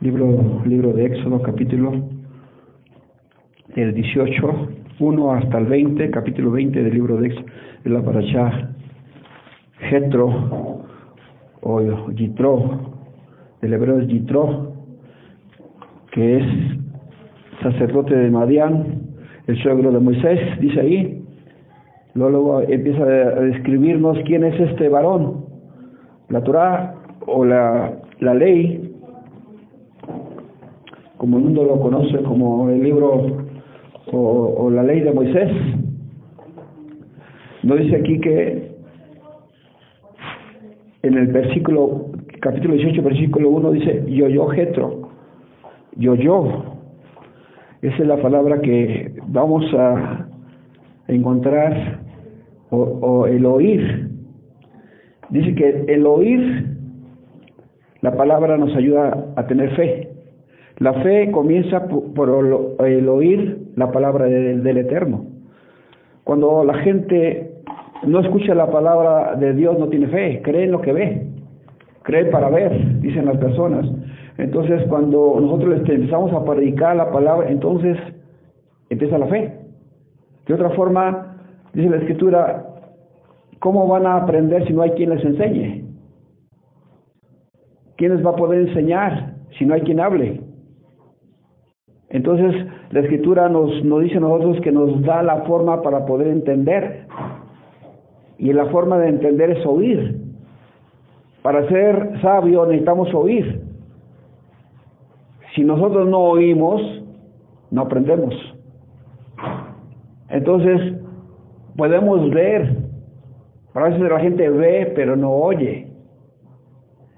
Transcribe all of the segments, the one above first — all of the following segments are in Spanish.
Libro, libro de Éxodo, capítulo del 18, 1 hasta el 20, capítulo 20 del libro de Éxodo, de la parashá Jetro o Yitro, del hebreo es Yitro, que es sacerdote de Madián, el suegro de Moisés, dice ahí. Luego empieza a describirnos quién es este varón. La Torah o la, la ley, como el mundo lo conoce como el libro o, la ley de Moisés. No dice aquí que en el versículo, capítulo 18, versículo 1 dice yo yo jetro, yo yo. Esa es la palabra que vamos a encontrar o el oír. Dice que el oír, la palabra nos ayuda a tener fe. La fe comienza por, el oír la palabra de, del Eterno. Cuando la gente no escucha la palabra de Dios, no tiene fe, cree en lo que ve, cree para ver, dicen las personas. Entonces, cuando nosotros les empezamos a predicar la palabra, entonces empieza la fe. De otra forma, dice la Escritura, ¿cómo van a aprender si no hay quien les enseñe? ¿Quién les va a poder enseñar si no hay quien hable? Entonces, la escritura nos, nos dice a nosotros que nos da la forma para poder entender. Y la forma de entender es oír. Para ser sabio necesitamos oír. Si nosotros no oímos, no aprendemos. Entonces, podemos ver. A veces la gente ve, pero no oye.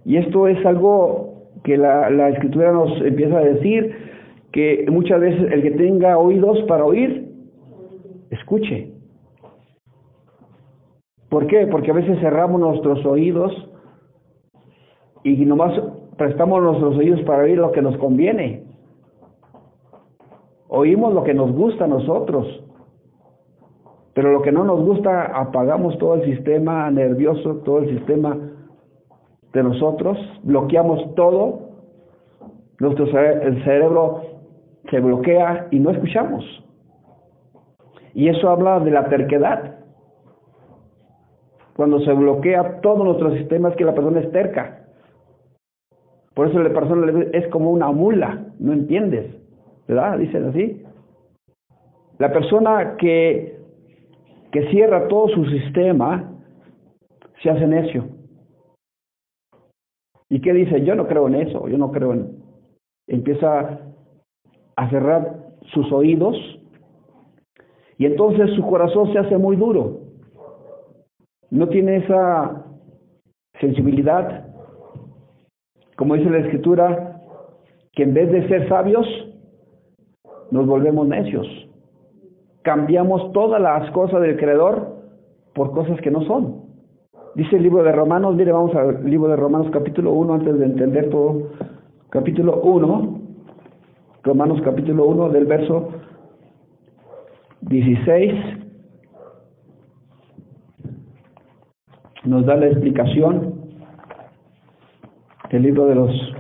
Y esto es algo que la, la escritura nos empieza a decir, que muchas veces el que tenga oídos para oír, escuche. ¿Por qué? Porque a veces cerramos nuestros oídos y nomás prestamos nuestros oídos para oír lo que nos conviene. Oímos lo que nos gusta a nosotros, pero lo que no nos gusta apagamos todo el sistema nervioso, todo el sistema de nosotros, bloqueamos todo, nuestro el cerebro se bloquea y no escuchamos. Y eso habla de la terquedad. Cuando se bloquea todo nuestro sistema es que la persona es terca. Por eso la persona es como una mula, no entiendes, ¿verdad? Dicen así. La persona que, que cierra todo su sistema se hace necio. ¿Y qué dice? Yo no creo en eso, yo no creo en... Empieza a cerrar sus oídos y entonces su corazón se hace muy duro. No tiene esa sensibilidad, como dice la escritura, que en vez de ser sabios, nos volvemos necios. Cambiamos todas las cosas del Creador por cosas que no son. Dice el libro de Romanos, mire, vamos al libro de Romanos capítulo 1 antes de entender todo. Capítulo 1, Romanos capítulo 1 del verso 16 nos da la explicación el libro de los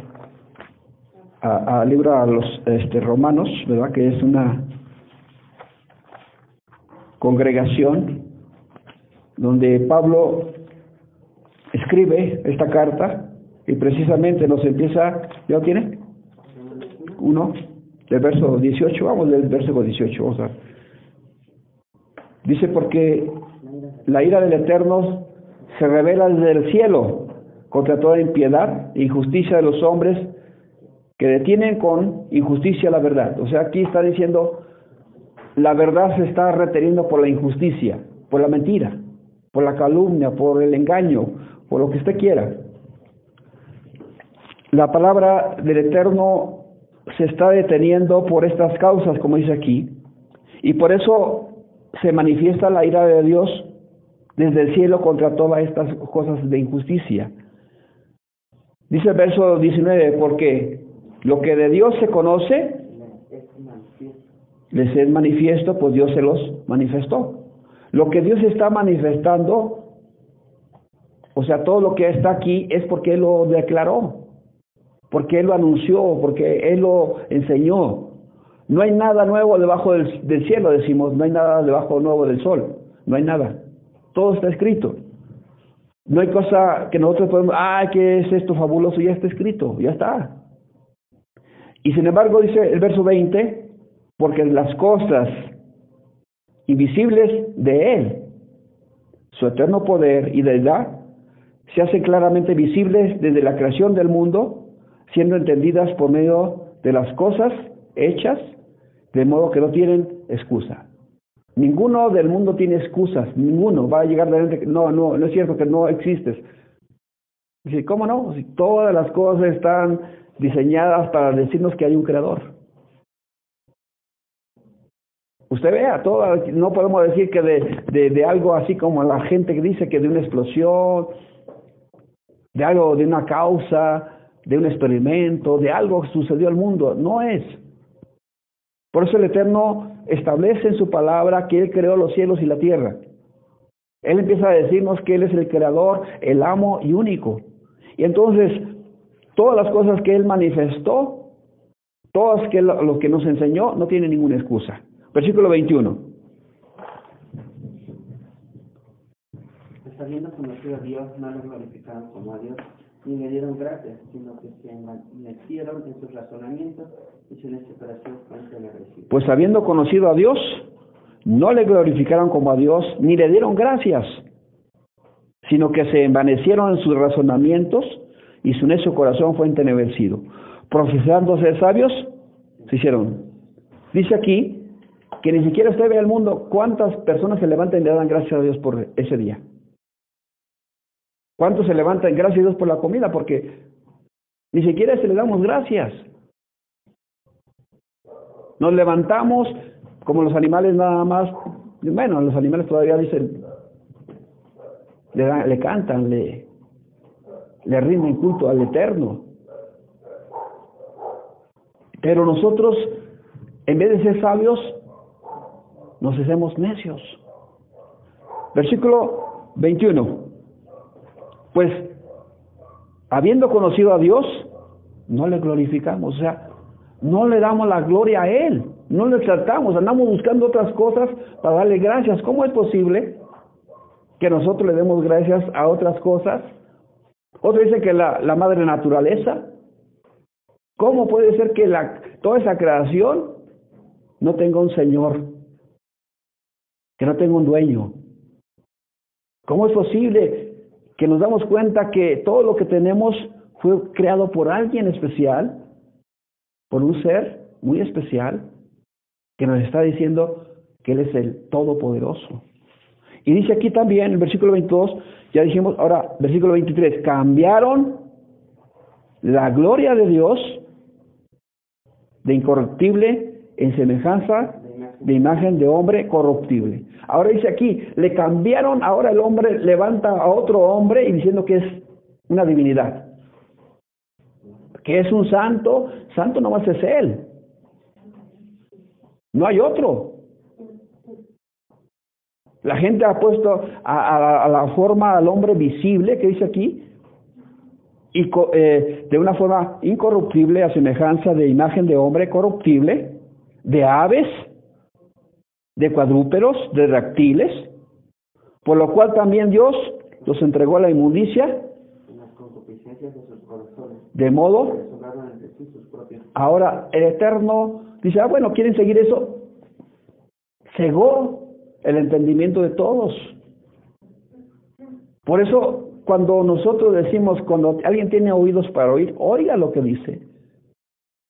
a, a libro a los este, romanos, ¿verdad? Que es una congregación donde Pablo escribe esta carta y precisamente nos empieza, ¿ya lo tiene? Uno, del verso 18, vamos del verso 18, vamos a ver. Dice, porque la ira del Eterno se revela desde el cielo contra toda impiedad e injusticia de los hombres que detienen con injusticia la verdad. O sea, aquí está diciendo, la verdad se está reteniendo por la injusticia, por la mentira, por la calumnia, por el engaño, por lo que usted quiera. la palabra del Eterno se está deteniendo por estas causas, como dice aquí, y por eso se manifiesta la ira de Dios desde el cielo contra todas estas cosas de injusticia. Dice el verso 19, porque lo que de Dios se conoce, les es manifiesto, pues Dios se los manifestó. Lo que Dios está manifestando, o sea, todo lo que está aquí es porque lo declaró, porque Él lo anunció, porque Él lo enseñó. No hay nada nuevo debajo del, cielo, decimos, no hay nada debajo nuevo del sol, no hay nada. Todo está escrito. No hay cosa que nosotros podemos, ah, ¿qué es esto fabuloso? Ya está escrito, ya está. Y sin embargo dice el verso 20, porque las cosas invisibles de Él, su eterno poder y deidad, se hacen claramente visibles desde la creación del mundo, siendo entendidas por medio de las cosas hechas, de modo que no tienen excusa. Ninguno del mundo tiene excusas, ninguno va a llegar de no, no, no es cierto que no existes. Dice, ¿cómo no? Si todas las cosas están diseñadas para decirnos que hay un creador. Usted vea, todo, no podemos decir que de, de, de, algo así como la gente que dice que de una explosión, de algo, de una causa, de un experimento, de algo que sucedió al mundo. No es. Por eso el Eterno establece en su palabra que Él creó los cielos y la tierra. Él empieza a decirnos que Él es el creador, el amo y único. Y entonces, todas las cosas que Él manifestó, todas que lo que nos enseñó, no tiene ninguna excusa. Versículo 21. Pues habiendo conocido a Dios, no como a Dios, ni le dieron gracias, sino que se metieron en sus razonamientos y su desesperación fue. Pues habiendo conocido a Dios, no le glorificaron como a Dios, ni le dieron gracias, sino que se envanecieron en sus razonamientos y su necio corazón fue entenebrecido. Profesando ser sabios, se hicieron. Dice aquí que ni siquiera usted ve al mundo cuántas personas se levantan y le dan gracias a Dios por ese día. ¿Cuántos se levantan gracias a Dios por la comida? Porque ni siquiera se le damos gracias. Nos levantamos como los animales nada más. Bueno, los animales todavía dicen, le, dan, le cantan, le, le rinden culto al Eterno. Pero nosotros, en vez de ser sabios, nos hacemos necios. Versículo 21. Pues, habiendo conocido a Dios, no le glorificamos, o sea, no le damos la gloria a Él, no le tratamos, andamos buscando otras cosas para darle gracias. ¿Cómo es posible que nosotros le demos gracias a otras cosas? Otro dice que la, madre naturaleza. ¿Cómo puede ser que la, toda esa creación no tenga un Señor que no tengo un dueño. ¿Cómo es posible que nos damos cuenta que todo lo que tenemos fue creado por alguien especial, por un ser muy especial, que nos está diciendo que Él es el Todopoderoso? Y dice aquí también, el versículo 22, ya dijimos, ahora, versículo 23, cambiaron la gloria de Dios de incorruptible en semejanza de imagen de hombre corruptible. Ahora dice aquí, le cambiaron, ahora el hombre levanta a otro hombre y diciendo que es una divinidad. Que es un santo, santo nomás es él. No hay otro. La gente ha puesto a, a, la forma al hombre visible que dice aquí, y eh, de una forma incorruptible a semejanza de imagen de hombre corruptible, de aves, de cuadrúperos, de reptiles, por lo cual también Dios los entregó a la inmundicia, de modo, ahora el Eterno dice, ah, bueno, ¿quieren seguir eso? Cegó el entendimiento de todos. Por eso, cuando nosotros decimos, cuando alguien tiene oídos para oír, oiga lo que dice,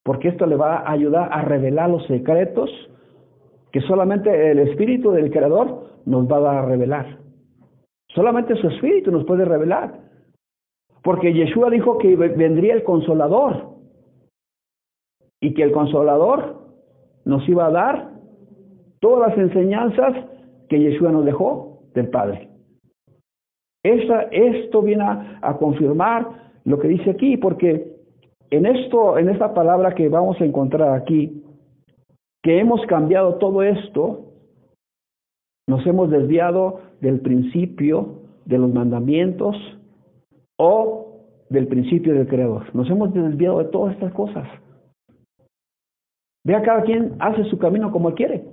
porque esto le va a ayudar a revelar los secretos que solamente el Espíritu del Creador nos va a revelar. Solamente su Espíritu nos puede revelar. Porque Yeshua dijo que vendría el consolador y que el consolador nos iba a dar todas las enseñanzas que Yeshua nos dejó del Padre. Esta, esto viene a, a, confirmar lo que dice aquí, porque en esto, en esta palabra que vamos a encontrar aquí, que hemos cambiado todo esto, nos hemos desviado del principio de los mandamientos o del principio del Creador. Nos hemos desviado de todas estas cosas. Vea, cada quien hace su camino como quiere.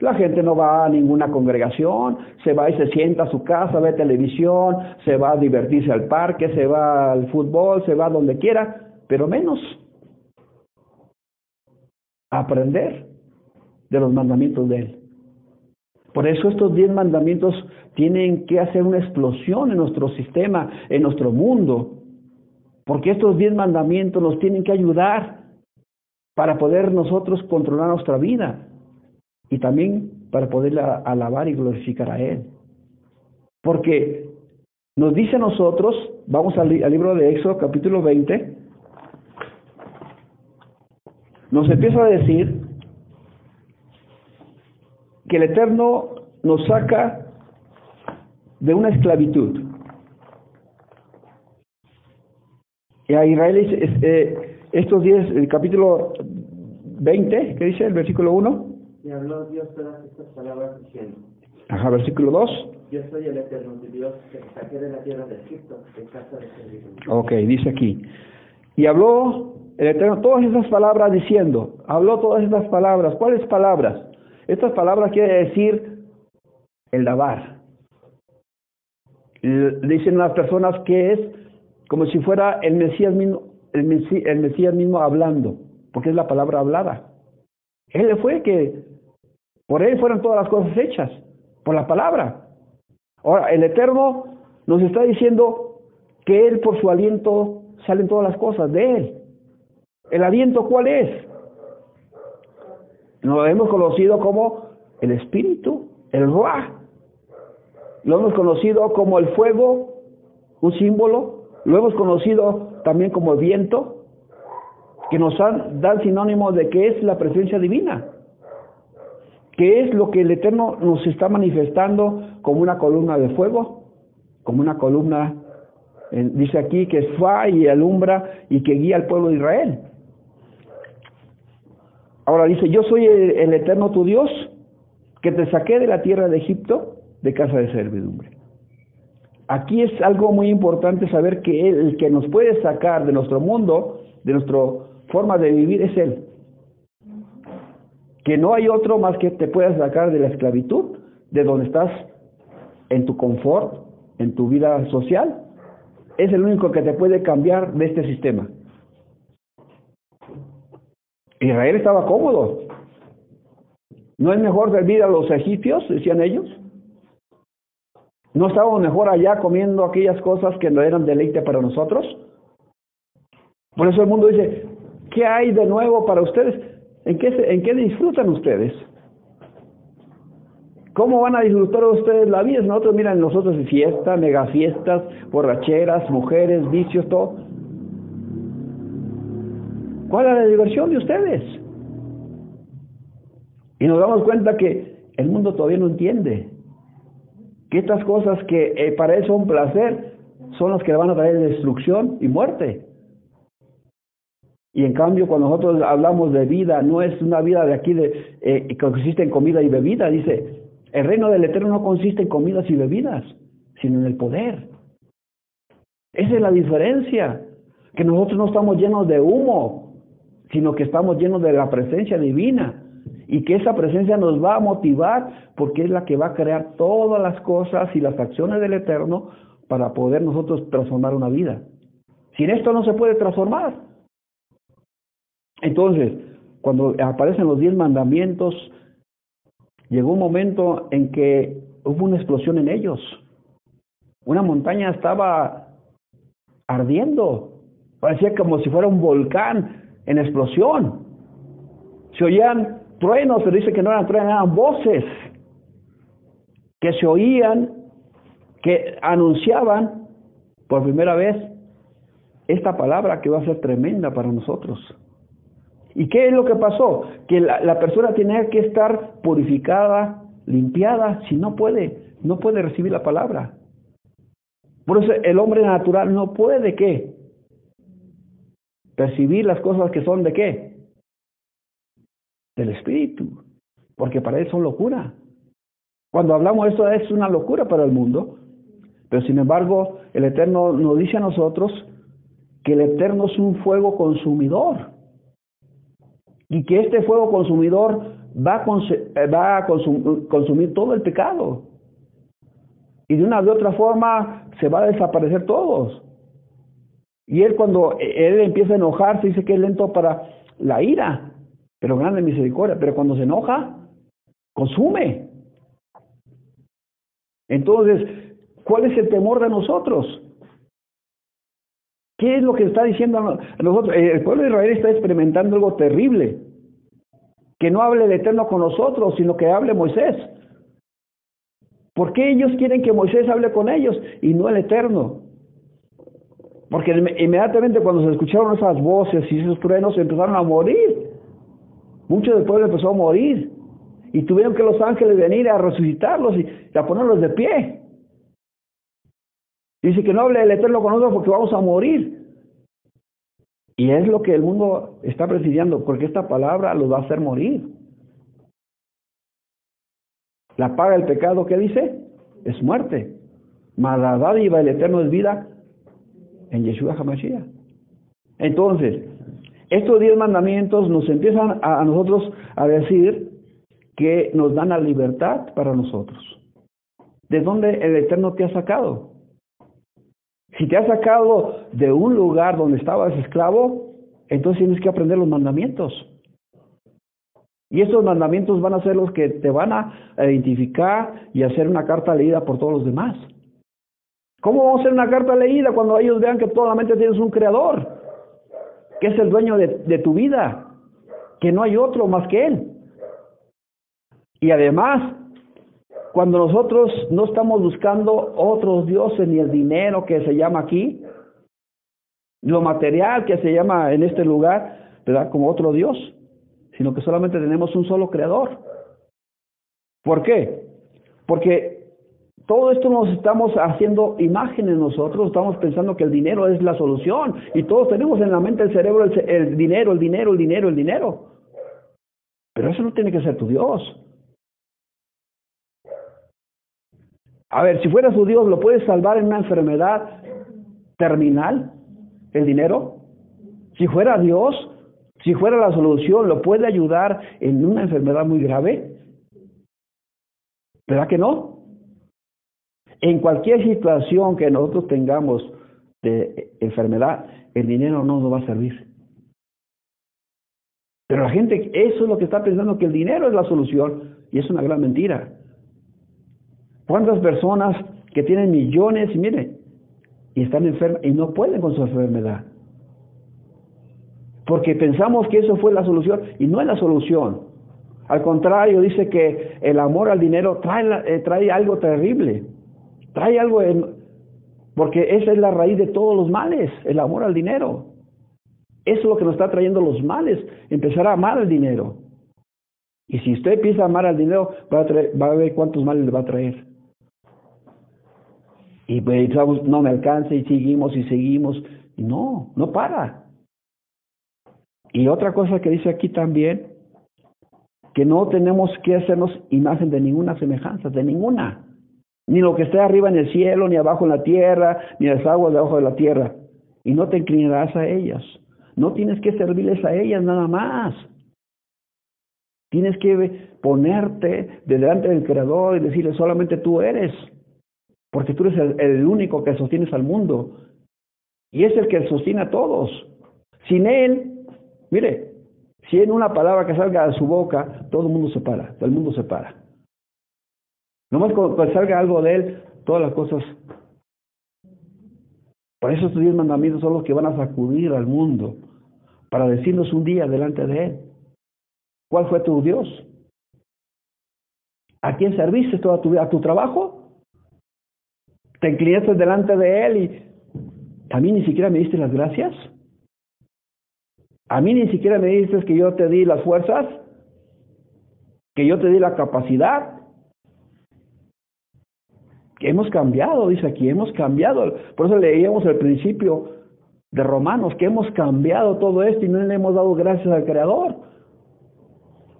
La gente no va a ninguna congregación, se va y se sienta a su casa, ve televisión, se va a divertirse al parque, se va al fútbol, se va donde quiera, pero menos aprender de los mandamientos de Él. Por eso estos diez mandamientos tienen que hacer una explosión en nuestro sistema, en nuestro mundo, porque estos diez mandamientos nos tienen que ayudar para poder nosotros controlar nuestra vida y también para poder alabar y glorificar a Él. Porque nos dice a nosotros, vamos al, libro de Éxodo capítulo 20, nos empieza a decir que el Eterno nos saca de una esclavitud. Y a Israel, eh, estos días, el capítulo 20, ¿qué dice el versículo 1? Y habló Dios todas estas palabras diciendo. Ajá, versículo 2. Yo soy el eterno Dios que saqué de la tierra de Egipto, de casa de servidumbre. Ok, dice aquí. Y habló el Eterno todas esas palabras diciendo, habló todas estas palabras. ¿Cuáles palabras? Estas palabras quiere decir el lavar. Dicen las personas que es como si fuera el Mesías mismo, el Mesías, el Mesías mismo hablando, porque es la palabra hablada. Él fue que por él fueron todas las cosas hechas, por la palabra. Ahora, el Eterno nos está diciendo que Él por su aliento salen todas las cosas de Él. ¿El aliento cuál es? Lo hemos conocido como el Espíritu, el Ruah. Lo hemos conocido como el fuego, un símbolo. Lo hemos conocido también como el viento, que nos dan sinónimo de que es la presencia divina que es lo que el Eterno nos está manifestando como una columna de fuego, como una columna, dice aquí, que fa y alumbra y que guía al pueblo de Israel. Ahora dice, yo soy el, Eterno tu Dios, que te saqué de la tierra de Egipto, de casa de servidumbre. Aquí es algo muy importante saber que el que nos puede sacar de nuestro mundo, de nuestra forma de vivir, es Él que no hay otro más que te pueda sacar de la esclavitud, de donde estás en tu confort, en tu vida social. Es el único que te puede cambiar de este sistema. Israel estaba cómodo. ¿No es mejor servir a los egipcios? Decían ellos. ¿No estábamos mejor allá comiendo aquellas cosas que no eran deleite para nosotros? Por eso el mundo dice, ¿qué hay de nuevo para ustedes? ¿En qué, ¿En qué disfrutan ustedes? ¿Cómo van a disfrutar ustedes la vida? Nosotros, miran, nosotros fiestas, mega fiestas, borracheras, mujeres, vicios, todo. ¿Cuál es la diversión de ustedes? Y nos damos cuenta que el mundo todavía no entiende que estas cosas que eh, para él son placer son las que le van a traer destrucción y muerte. Y en cambio, cuando nosotros hablamos de vida, no es una vida de aquí de, eh, que consiste en comida y bebida. Dice, el reino del Eterno no consiste en comidas y bebidas, sino en el poder. Esa es la diferencia, que nosotros no estamos llenos de humo, sino que estamos llenos de la presencia divina. Y que esa presencia nos va a motivar porque es la que va a crear todas las cosas y las acciones del Eterno para poder nosotros transformar una vida. Sin esto no se puede transformar. Entonces, cuando aparecen los diez mandamientos, llegó un momento en que hubo una explosión en ellos. Una montaña estaba ardiendo, parecía como si fuera un volcán en explosión. Se oían truenos, se dice que no eran truenos, eran voces que se oían, que anunciaban por primera vez esta palabra que va a ser tremenda para nosotros. ¿Y qué es lo que pasó? Que la, persona tenía que estar purificada, limpiada, si no puede, no puede recibir la palabra. Por eso el hombre natural no puede qué? Percibir las cosas que son de qué? Del espíritu. Porque para él son locura. Cuando hablamos esto es una locura para el mundo. Pero sin embargo, el Eterno nos dice a nosotros que el Eterno es un fuego consumidor. Y que este fuego consumidor va a, va a consumir todo el pecado. Y de una de otra forma se va a desaparecer todos. Y él cuando él empieza a enojarse dice que es lento para la ira, pero grande misericordia. Pero cuando se enoja, consume. Entonces, ¿cuál es el temor de nosotros? ¿Qué es lo que está diciendo a nosotros? El pueblo de Israel está experimentando algo terrible. Que no hable el Eterno con nosotros, sino que hable Moisés. ¿Por qué ellos quieren que Moisés hable con ellos y no el Eterno? Porque inmediatamente cuando se escucharon esas voces y esos truenos empezaron a morir. Mucho del pueblo empezó a morir. Y tuvieron que los ángeles venir a resucitarlos y a ponerlos de pie. Dice que no hable el Eterno con nosotros porque vamos a morir. Y es lo que el mundo está presidiendo, porque esta palabra los va a hacer morir. La paga del pecado, ¿qué dice? Es muerte. Mas la dádiva del eterno es vida en Yeshua HaMashiach. Entonces, estos diez mandamientos nos empiezan a, a nosotros a decir que nos dan la libertad para nosotros. ¿De dónde el Eterno te ha sacado? Si te ha sacado de un lugar donde estabas esclavo, entonces tienes que aprender los mandamientos. Y estos mandamientos van a ser los que te van a identificar y hacer una carta leída por todos los demás. ¿Cómo vamos a hacer una carta leída cuando ellos vean que solamente tienes un creador, que es el dueño de tu vida, que no hay otro más que Él? Y además, cuando nosotros no estamos buscando otros dioses ni el dinero que se llama aquí, lo material que se llama en este lugar, ¿verdad? Como otro Dios, sino que solamente tenemos un solo creador. ¿Por qué? Porque todo esto nos estamos haciendo imágenes nosotros, estamos pensando que el dinero es la solución y todos tenemos en la mente el cerebro el, el dinero, el dinero, el dinero, el dinero. Pero eso no tiene que ser tu Dios. A ver, si fuera su Dios, ¿lo puedes salvar en una enfermedad terminal? ¿El dinero? Si fuera Dios, si fuera la solución, ¿lo puede ayudar en una enfermedad muy grave? ¿Verdad que no? En cualquier situación que nosotros tengamos de enfermedad, el dinero no nos va a servir. Pero la gente, eso es lo que está pensando, que el dinero es la solución, y es una gran mentira. ¿Cuántas personas que tienen millones y y están enfermas y no pueden con su enfermedad? Porque pensamos que eso fue la solución y no es la solución. Al contrario, dice que el amor al dinero trae, eh, trae algo terrible. Trae algo, porque esa es la raíz de todos los males, el amor al dinero. Eso es lo que nos está trayendo los males, empezar a amar el dinero. Y si usted empieza a amar al dinero, va a, traer, va a ver cuántos males le va a traer. Y pensamos, no me alcanza y seguimos y seguimos. No, no para. Y otra cosa que dice aquí también, que no tenemos que hacernos imagen de ninguna semejanza, de ninguna. Ni lo que esté arriba en el cielo, ni abajo en la tierra, ni las aguas debajo de la tierra. Y no te inclinarás a ellas. No tienes que servirles a ellas nada más. Tienes que ponerte delante del Creador y decirle solamente tú eres. Porque tú eres el, único que sostienes al mundo. Y es el que sostiene a todos. Sin Él, mire, si en una palabra que salga de su boca, todo el mundo se para, todo el mundo se para. Nomás cuando, salga algo de Él, todas las cosas. Por eso estos diez mandamientos son los que van a sacudir al mundo, para decirnos un día delante de Él. ¿Cuál fue tu Dios? ¿A quién serviste toda tu vida? ¿A tu trabajo? Te inclinaste delante de Él y ¿A mí ni siquiera me diste las gracias? ¿A mí ni siquiera me dices que yo te di las fuerzas? ¿Que yo te di la capacidad? Que hemos cambiado, dice aquí, hemos cambiado. Por eso leíamos el principio de Romanos, que hemos cambiado todo esto y no le hemos dado gracias al Creador.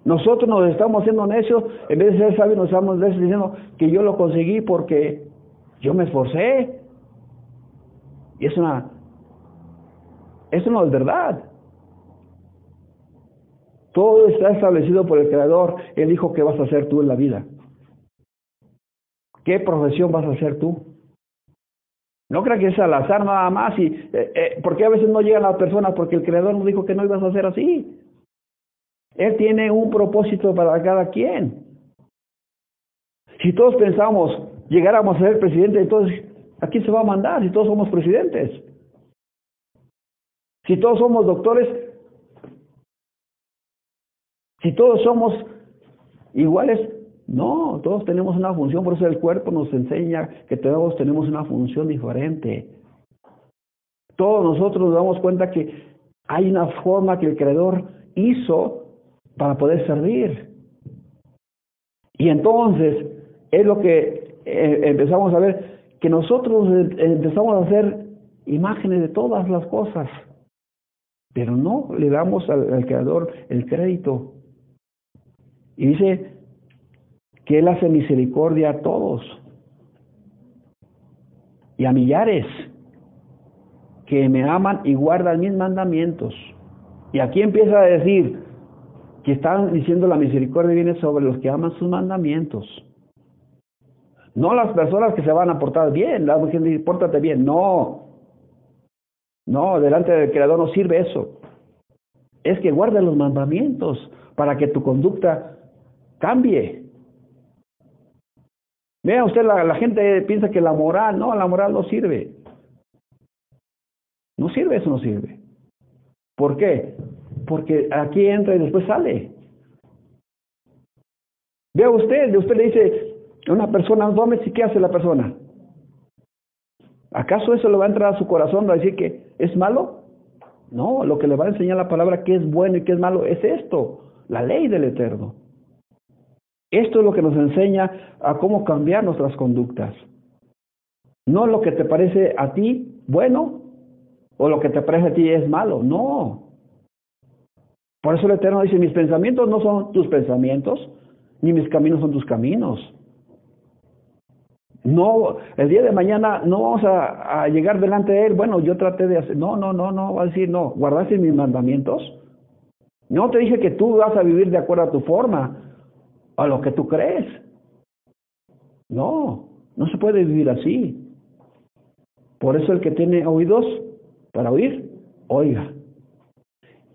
Nosotros nos estamos haciendo necios, en vez de ser sabios, nos estamos diciendo que yo lo conseguí porque yo me esforcé. Y es una, eso no es verdad. Todo está establecido por el Creador. Él dijo qué vas a hacer tú en la vida. ¿Qué profesión vas a hacer tú? No creas que es al azar nada más. Y, eh, eh, ¿Por qué a veces no llegan las personas? Porque el Creador nos dijo que no ibas a hacer así. Él tiene un propósito para cada quien. Si todos pensamos, llegáramos a ser presidente, entonces, ¿a quién se va a mandar si todos somos presidentes? Si todos somos doctores, si todos somos iguales, no, todos tenemos una función, por eso el cuerpo nos enseña que todos tenemos una función diferente. Todos nosotros nos damos cuenta que hay una forma que el Creador hizo para poder servir. Y entonces es lo que eh, empezamos a ver, que nosotros empezamos a hacer imágenes de todas las cosas, pero no le damos al Creador el crédito. Y dice que Él hace misericordia a todos y a millares que me aman y guardan mis mandamientos. Y aquí empieza a decir que están diciendo la misericordia viene sobre los que aman sus mandamientos. No las personas que se van a portar bien, la gente dice, pórtate bien, no. No, delante del Creador no sirve eso. Es que guarden los mandamientos para que tu conducta Cambie. Vea usted, la, la gente piensa que la moral, no, la moral no sirve. No sirve, eso no sirve. ¿Por qué? Porque aquí entra y después sale. Vea usted, usted le dice una persona, ¿y qué hace la persona? ¿Acaso eso le va a entrar a su corazón a decir que es malo? No, lo que le va a enseñar la palabra que es bueno y que es malo es esto, la ley del Eterno. Esto es lo que nos enseña a cómo cambiar nuestras conductas. No lo que te parece a ti bueno o lo que te parece a ti es malo, no. Por eso el Eterno dice, mis pensamientos no son tus pensamientos, ni mis caminos son tus caminos. No, el día de mañana no vamos a, llegar delante de Él, bueno, yo traté de hacer, no, no, no, no, va a decir, no, guardaste mis mandamientos. No te dije que tú vas a vivir de acuerdo a tu forma, a lo que tú crees. No, no se puede vivir así. Por eso el que tiene oídos para oír, oiga.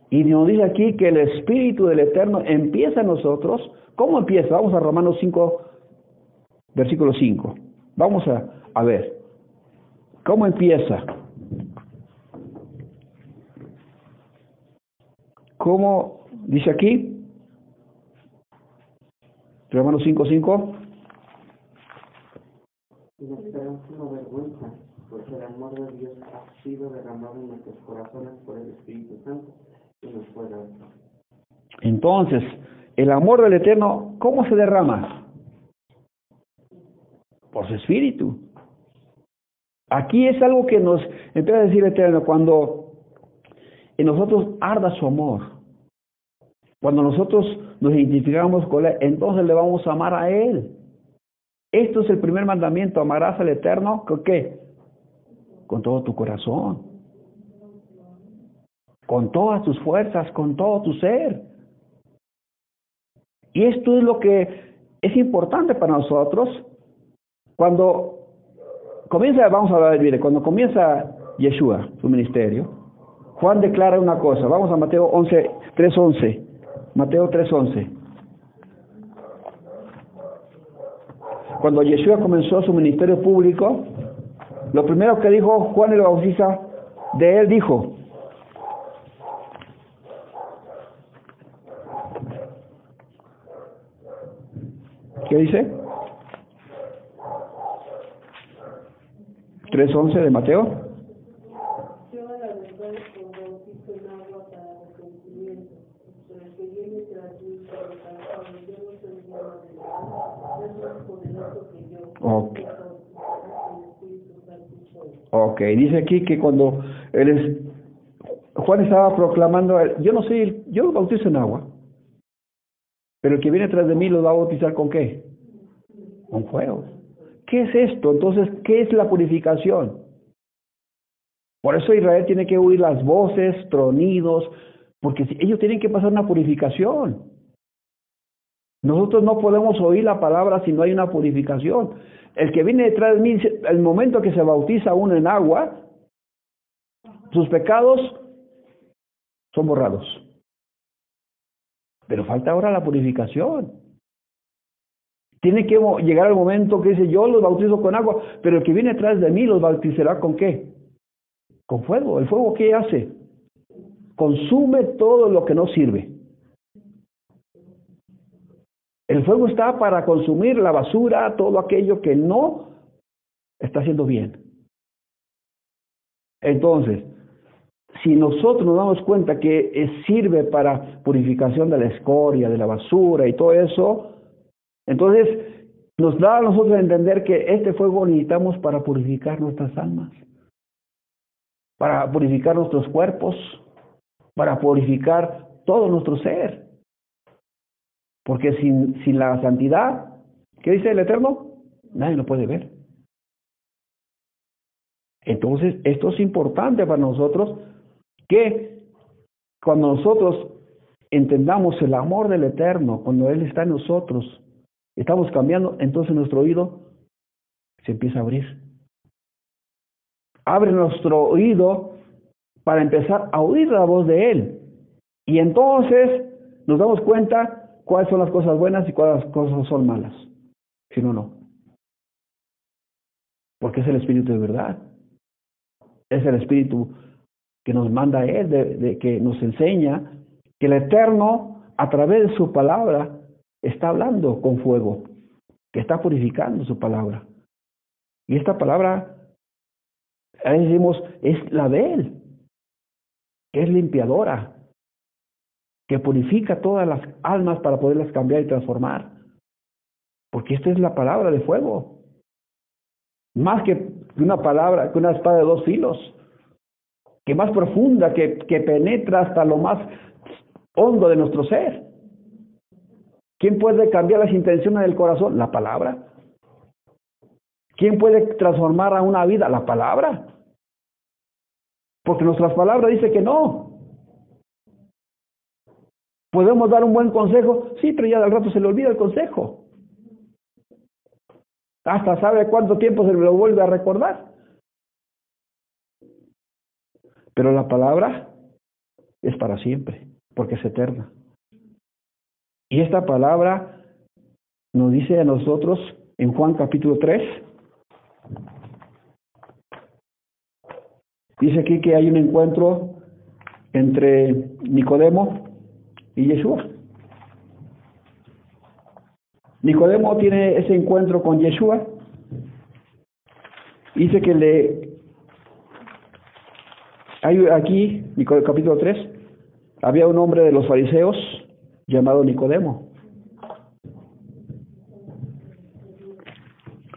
Y nos dice aquí que el Espíritu del Eterno empieza en nosotros. ¿Cómo empieza? Vamos a Romanos 5, versículo 5. Vamos a, a ver. ¿Cómo empieza? ¿Cómo dice aquí? Romanos 5.5. Y la esperanza no vergüenza, porque el amor de Dios ha sido derramado en nuestros corazones por el Espíritu Santo y nos fue dado. Entonces, el amor del Eterno, ¿cómo se derrama? Por su Espíritu. Aquí es algo que nos empieza a decir Eterno, cuando en nosotros arda su amor, cuando nosotros nos identificamos con Él, entonces le vamos a amar a Él. Esto es el primer mandamiento, amarás al Eterno, ¿con qué? Con todo tu corazón, con todas tus fuerzas, con todo tu ser. Y esto es lo que es importante para nosotros. Cuando comienza, vamos a ver, mire, cuando comienza Yeshua, su ministerio, Juan declara una cosa, vamos a Mateo 11, 3.11. Mateo 3:11. Cuando Yeshua comenzó su ministerio público, lo primero que dijo Juan el Bautista de él dijo, ¿qué dice? 3.11 de Mateo. Okay. ok, dice aquí que cuando él es, Juan estaba proclamando, yo no sé, yo lo bautizo en agua, pero el que viene tras de mí lo va a bautizar con qué? Con fuego. ¿Qué es esto? Entonces, ¿qué es la purificación? Por eso Israel tiene que oír las voces, tronidos, porque ellos tienen que pasar una purificación. Nosotros no podemos oír la palabra si no hay una purificación. El que viene detrás de mí, el momento que se bautiza uno en agua, sus pecados son borrados. Pero falta ahora la purificación. Tiene que llegar el momento que dice, yo los bautizo con agua, pero el que viene detrás de mí los bautizará con qué? Con fuego. ¿El fuego qué hace? Consume todo lo que no sirve. El fuego está para consumir la basura, todo aquello que no está haciendo bien. Entonces, si nosotros nos damos cuenta que sirve para purificación de la escoria, de la basura y todo eso, entonces nos da a nosotros a entender que este fuego necesitamos para purificar nuestras almas, para purificar nuestros cuerpos, para purificar todo nuestro ser. Porque sin, sin la santidad, ¿qué dice el Eterno? Nadie lo puede ver. Entonces, esto es importante para nosotros que cuando nosotros entendamos el amor del Eterno, cuando Él está en nosotros, estamos cambiando, entonces nuestro oído se empieza a abrir. Abre nuestro oído para empezar a oír la voz de Él. Y entonces nos damos cuenta cuáles son las cosas buenas y cuáles cosas son malas. Si no, no. Porque es el Espíritu de verdad. Es el Espíritu que nos manda Él, de, que nos enseña que el Eterno, a través de su palabra, está hablando con fuego, que está purificando su palabra. Y esta palabra, ahí decimos, es la de Él, que es limpiadora, que purifica todas las almas para poderlas cambiar y transformar. Porque esta es la palabra de fuego. Más que una palabra, que una espada de dos filos. Que más profunda, que, que penetra hasta lo más hondo de nuestro ser. ¿Quién puede cambiar las intenciones del corazón? La palabra. ¿Quién puede transformar a una vida? La palabra. Porque nuestras palabras dice que no. ¿Podemos dar un buen consejo? Sí, pero ya al rato se le olvida el consejo. Hasta sabe cuánto tiempo se lo vuelve a recordar. Pero la palabra es para siempre, porque es eterna. Y esta palabra nos dice a nosotros en Juan capítulo 3, dice aquí que hay un encuentro entre Nicodemo y Yeshua. Nicodemo tiene ese encuentro con Yeshua. Dice que le hay aquí, capítulo 3, había un hombre de los fariseos llamado Nicodemo.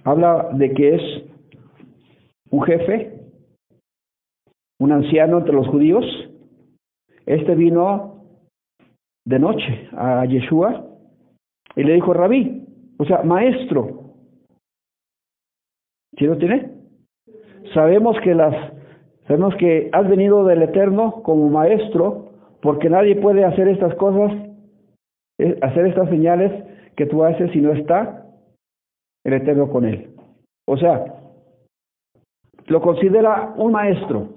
Habla de que es un jefe, un anciano entre los judíos. Este vino de noche a Yeshua y le dijo, rabí, o sea, maestro. ¿Quién lo tiene? Sabemos que las, sabemos que has venido del Eterno como maestro, porque nadie puede hacer estas cosas, hacer estas señales que tú haces si no está el Eterno con él. O sea, lo considera un maestro.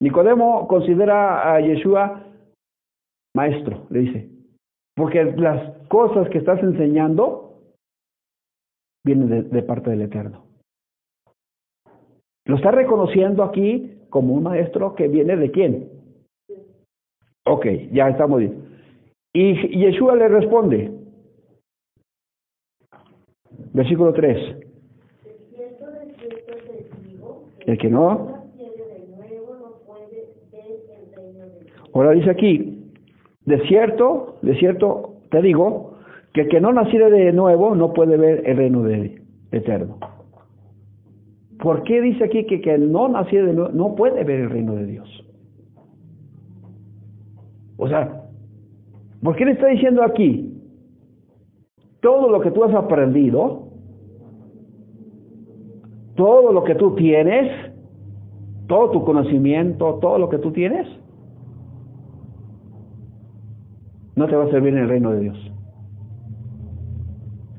Nicodemo considera a Yeshua maestro, le dice, porque las cosas que estás enseñando vienen de, parte del Eterno. Lo está reconociendo aquí como un maestro que viene de quién. Ok, ya estamos bien. Y Yeshua le responde, versículo 3. El que no. Ahora dice aquí, de cierto, de cierto, te digo, que el que no naciera de nuevo no puede ver el reino de eterno. ¿Por qué dice aquí que que no naciera de nuevo no puede ver el reino de Dios? O sea, ¿por qué le está diciendo aquí? Todo lo que tú has aprendido, todo lo que tú tienes, todo tu conocimiento, todo lo que tú tienes, no te va a servir en el reino de Dios.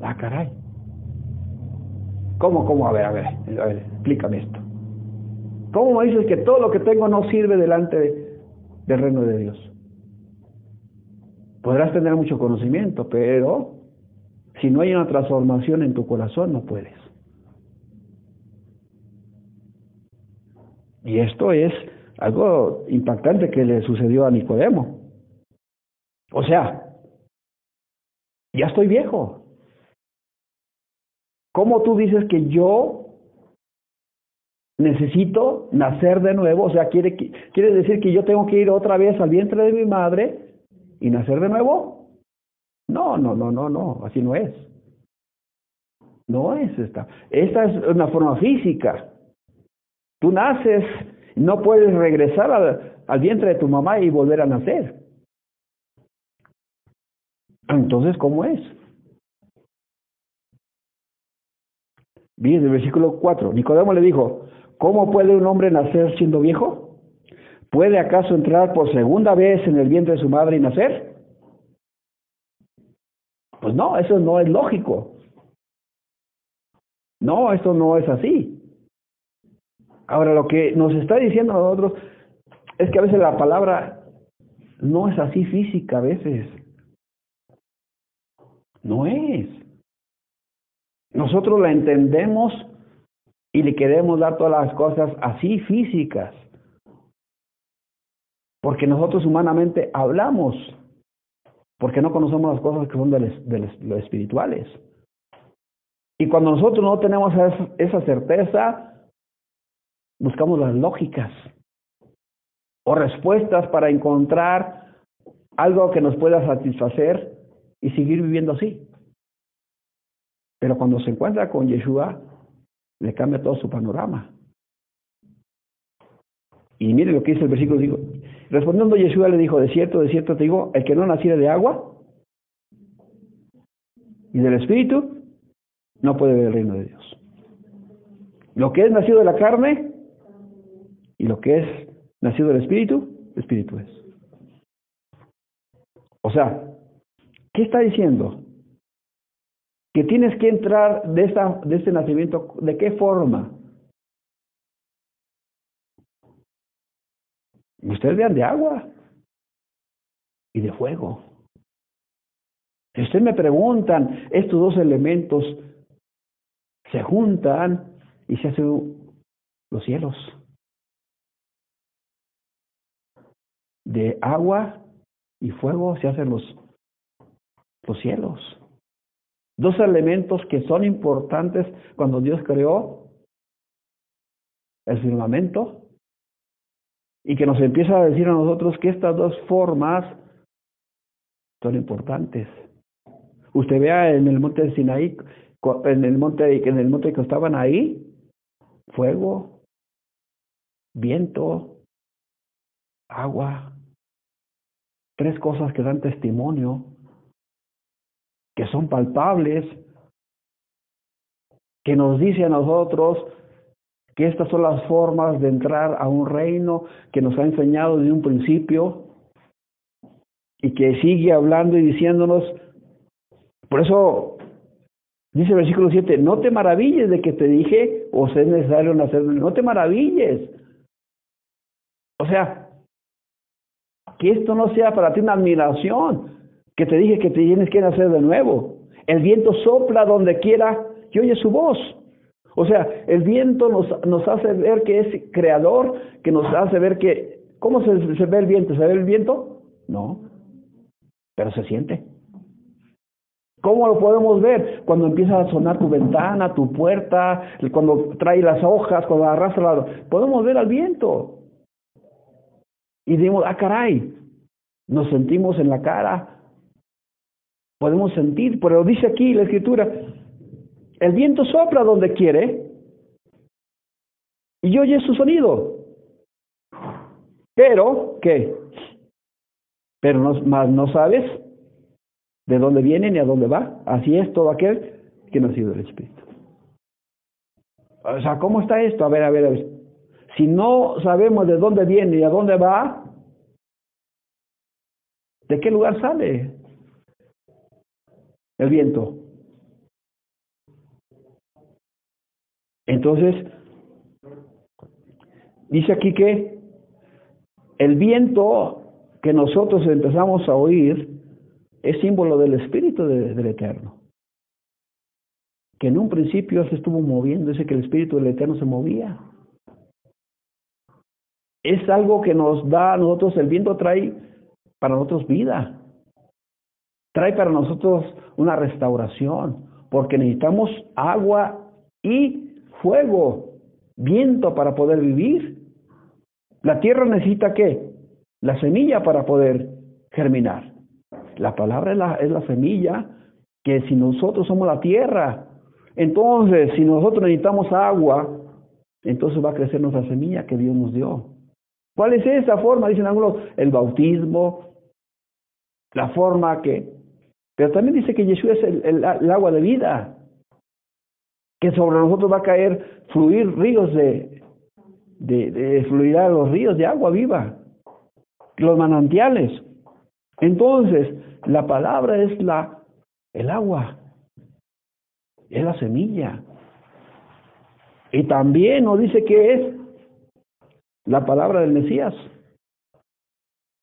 Ah, caray. ¿Cómo, cómo? A ver, a ver, a ver, explícame esto. ¿Cómo me dices que todo lo que tengo no sirve delante de, del reino de Dios? Podrás tener mucho conocimiento, pero si no hay una transformación en tu corazón, no puedes. Y esto es algo impactante que le sucedió a Nicodemo. O sea, ya estoy viejo. ¿Cómo tú dices que yo necesito nacer de nuevo? O sea, ¿quiere, quiere decir que yo tengo que ir otra vez al vientre de mi madre y nacer de nuevo? No, no, no, no, no, así no es. No es esta. Esta es una forma física. Tú naces, no puedes regresar al, vientre de tu mamá y volver a nacer. Entonces, ¿cómo es? Bien, el versículo 4. Nicodemo le dijo, ¿cómo puede un hombre nacer siendo viejo? ¿Puede acaso entrar por segunda vez en el vientre de su madre y nacer? Pues no, eso no es lógico. No, esto no es así. Ahora, lo que nos está diciendo a nosotros es que a veces la palabra no es así física, a veces. No es. Nosotros la entendemos y le queremos dar todas las cosas así físicas. Porque nosotros humanamente hablamos, porque no conocemos las cosas que son de, lo espirituales. Y cuando nosotros no tenemos esa certeza, buscamos las lógicas o respuestas para encontrar algo que nos pueda satisfacer y seguir viviendo así. Pero cuando se encuentra con Yeshua, le cambia todo su panorama. Y mire lo que dice el versículo, digo, respondiendo Yeshua le dijo, de cierto, de cierto te digo, el que no naciera de agua y del Espíritu, no puede ver el reino de Dios. Lo que es nacido de la carne y lo que es nacido del Espíritu, Espíritu es. O sea, ¿Qué está diciendo? Que tienes que entrar de, esta, de este nacimiento, ¿de qué forma? Ustedes vean de agua y de fuego. Si ustedes me preguntan, estos dos elementos se juntan y se hacen los cielos. De agua y fuego se hacen los los cielos. Dos elementos que son importantes cuando Dios creó el firmamento y que nos empieza a decir a nosotros que estas dos formas son importantes. Usted vea en el monte de Sinaí, en el monte, en el monte que estaban ahí, fuego, viento, agua, tres cosas que dan testimonio que son palpables, que nos dice a nosotros que estas son las formas de entrar a un reino que nos ha enseñado desde un principio y que sigue hablando y diciéndonos, por eso dice el versículo 7, no te maravilles de que te dije, o sea, es necesario nacer, no te maravilles. O sea, que esto no sea para ti una admiración, que te dije que te tienes que nacer de nuevo. El viento sopla donde quiera y oye su voz. O sea, el viento nos, nos hace ver que es creador, que nos hace ver que... ¿Cómo se, se ve el viento? ¿Se ve el viento? No, pero se siente. ¿Cómo lo podemos ver? Cuando empieza a sonar tu ventana, tu puerta, cuando trae las hojas, cuando arrastra Podemos ver al viento. Y decimos, ah, caray, nos sentimos en la cara Podemos sentir, pero dice aquí la escritura, el viento sopla donde quiere y oye su sonido. Pero, ¿qué? Pero no, más no sabes de dónde viene ni a dónde va. Así es todo aquel que no ha sido el Espíritu. O sea, ¿cómo está esto? A ver, a ver, a ver. Si no sabemos de dónde viene y a dónde va, ¿de qué lugar sale el viento? Entonces, dice aquí que el viento que nosotros empezamos a oír es símbolo del Espíritu de, del Eterno. Que en un principio se estuvo moviendo, dice que el Espíritu del Eterno se movía. Es algo que nos da a nosotros, el viento trae para nosotros vida. Trae para nosotros una restauración, porque necesitamos agua y fuego, viento para poder vivir. La tierra necesita qué? La semilla para poder germinar. La palabra es la, es la semilla que si nosotros somos la tierra, entonces si nosotros necesitamos agua, entonces va a crecer nuestra semilla que Dios nos dio. ¿Cuál es esa forma? Dicen algunos, el bautismo, la forma que... Pero también dice que Jesús es el, el agua de vida, que sobre nosotros va a caer, fluir ríos de, de, fluirá los ríos de agua viva, los manantiales. Entonces, la palabra es la, el agua, es la semilla. Y también nos dice que es la palabra del Mesías.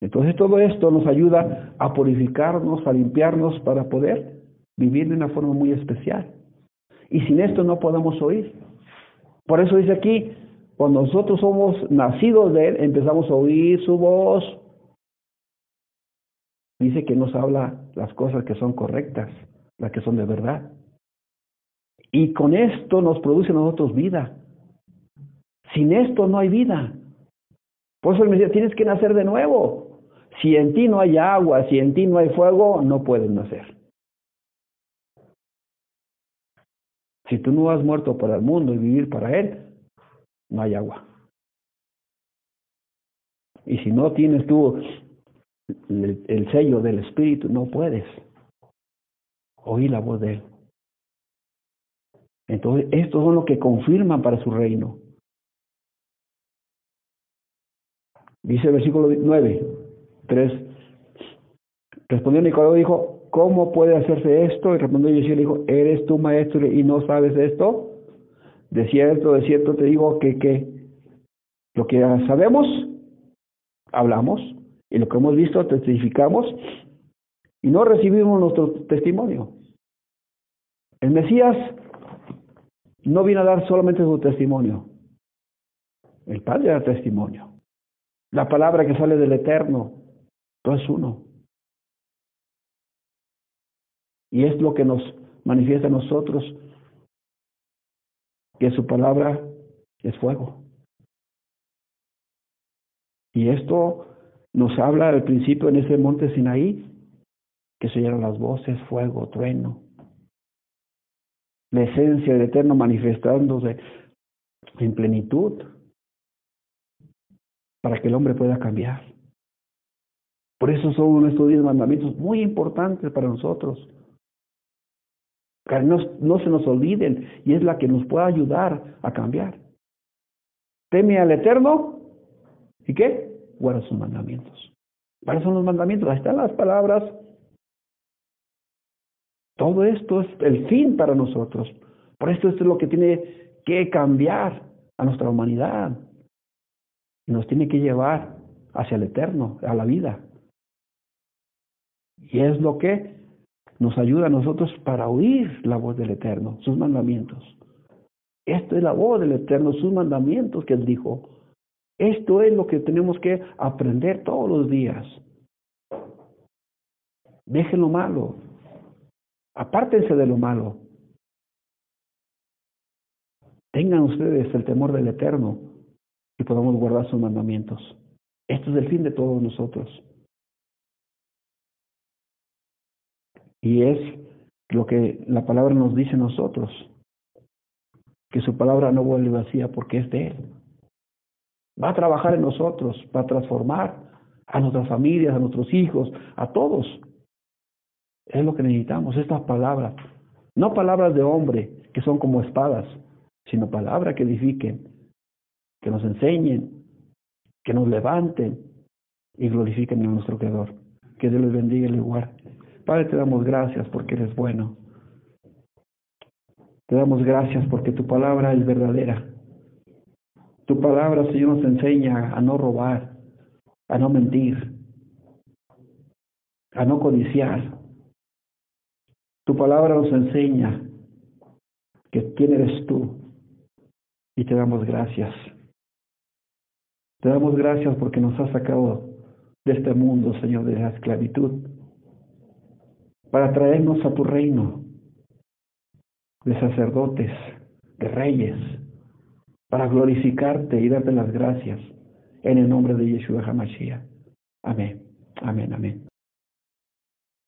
Entonces todo esto nos ayuda a purificarnos, a limpiarnos para poder vivir de una forma muy especial. Y sin esto no podemos oír. Por eso dice aquí, cuando nosotros somos nacidos de Él, empezamos a oír su voz, dice que nos habla las cosas que son correctas, las que son de verdad. Y con esto nos produce a nosotros vida. Sin esto no hay vida. Por eso él me decía, tienes que nacer de nuevo. Si en ti no hay agua, si en ti no hay fuego, no puedes nacer. Si tú no has muerto para el mundo y vivir para él, no hay agua. Y si no tienes tú el, el sello del Espíritu, no puedes oír la voz de Él. Entonces, estos son los que confirman para su reino. Dice el versículo 9, 3. Respondió Nicolás dijo, ¿cómo puede hacerse esto? Y respondió Jesús y le dijo, ¿eres tú maestro y no sabes esto? De cierto, de cierto te digo que, que lo que sabemos, hablamos, y lo que hemos visto testificamos y no recibimos nuestro testimonio. El Mesías no vino a dar solamente su testimonio. El Padre da testimonio. La palabra que sale del Eterno, todo es uno. Y es lo que nos manifiesta a nosotros, que su palabra es fuego. Y esto nos habla al principio en ese monte Sinaí, que se oyeron las voces, fuego, trueno. La esencia del Eterno manifestándose en plenitud para que el hombre pueda cambiar. Por eso son estos diez mandamientos muy importantes para nosotros. Que no, se nos olviden y es la que nos puede ayudar a cambiar. Teme al Eterno y qué? guarda sus mandamientos. ¿Cuáles son los mandamientos? Ahí están las palabras. Todo esto es el fin para nosotros. Por esto esto es lo que tiene que cambiar a nuestra humanidad. Y nos tiene que llevar hacia el eterno, a la vida. Y es lo que nos ayuda a nosotros para oír la voz del eterno, sus mandamientos. Esto es la voz del eterno, sus mandamientos que él dijo. Esto es lo que tenemos que aprender todos los días. Dejen lo malo. Apártense de lo malo. Tengan ustedes el temor del Eterno y podamos guardar sus mandamientos. Esto es el fin de todos nosotros. Y es lo que la palabra nos dice a nosotros, que su palabra no vuelve vacía porque es de Él. Va a trabajar en nosotros, va a transformar a nuestras familias, a nuestros hijos, a todos. Es lo que necesitamos, estas palabras. No palabras de hombre que son como espadas, sino palabras que edifiquen, que nos enseñen, que nos levanten y glorifiquen a nuestro Creador. Que Dios les bendiga el lugar. Padre, te damos gracias porque eres bueno. Te damos gracias porque tu palabra es verdadera. Tu palabra, Señor, nos enseña a no robar, a no mentir, a no codiciar. Tu palabra nos enseña que quién eres tú y te damos gracias. Te damos gracias porque nos has sacado de este mundo, Señor, de la esclavitud, para traernos a tu reino de sacerdotes, de reyes, para glorificarte y darte las gracias en el nombre de Yeshua HaMashiach. Amén, amén, amén.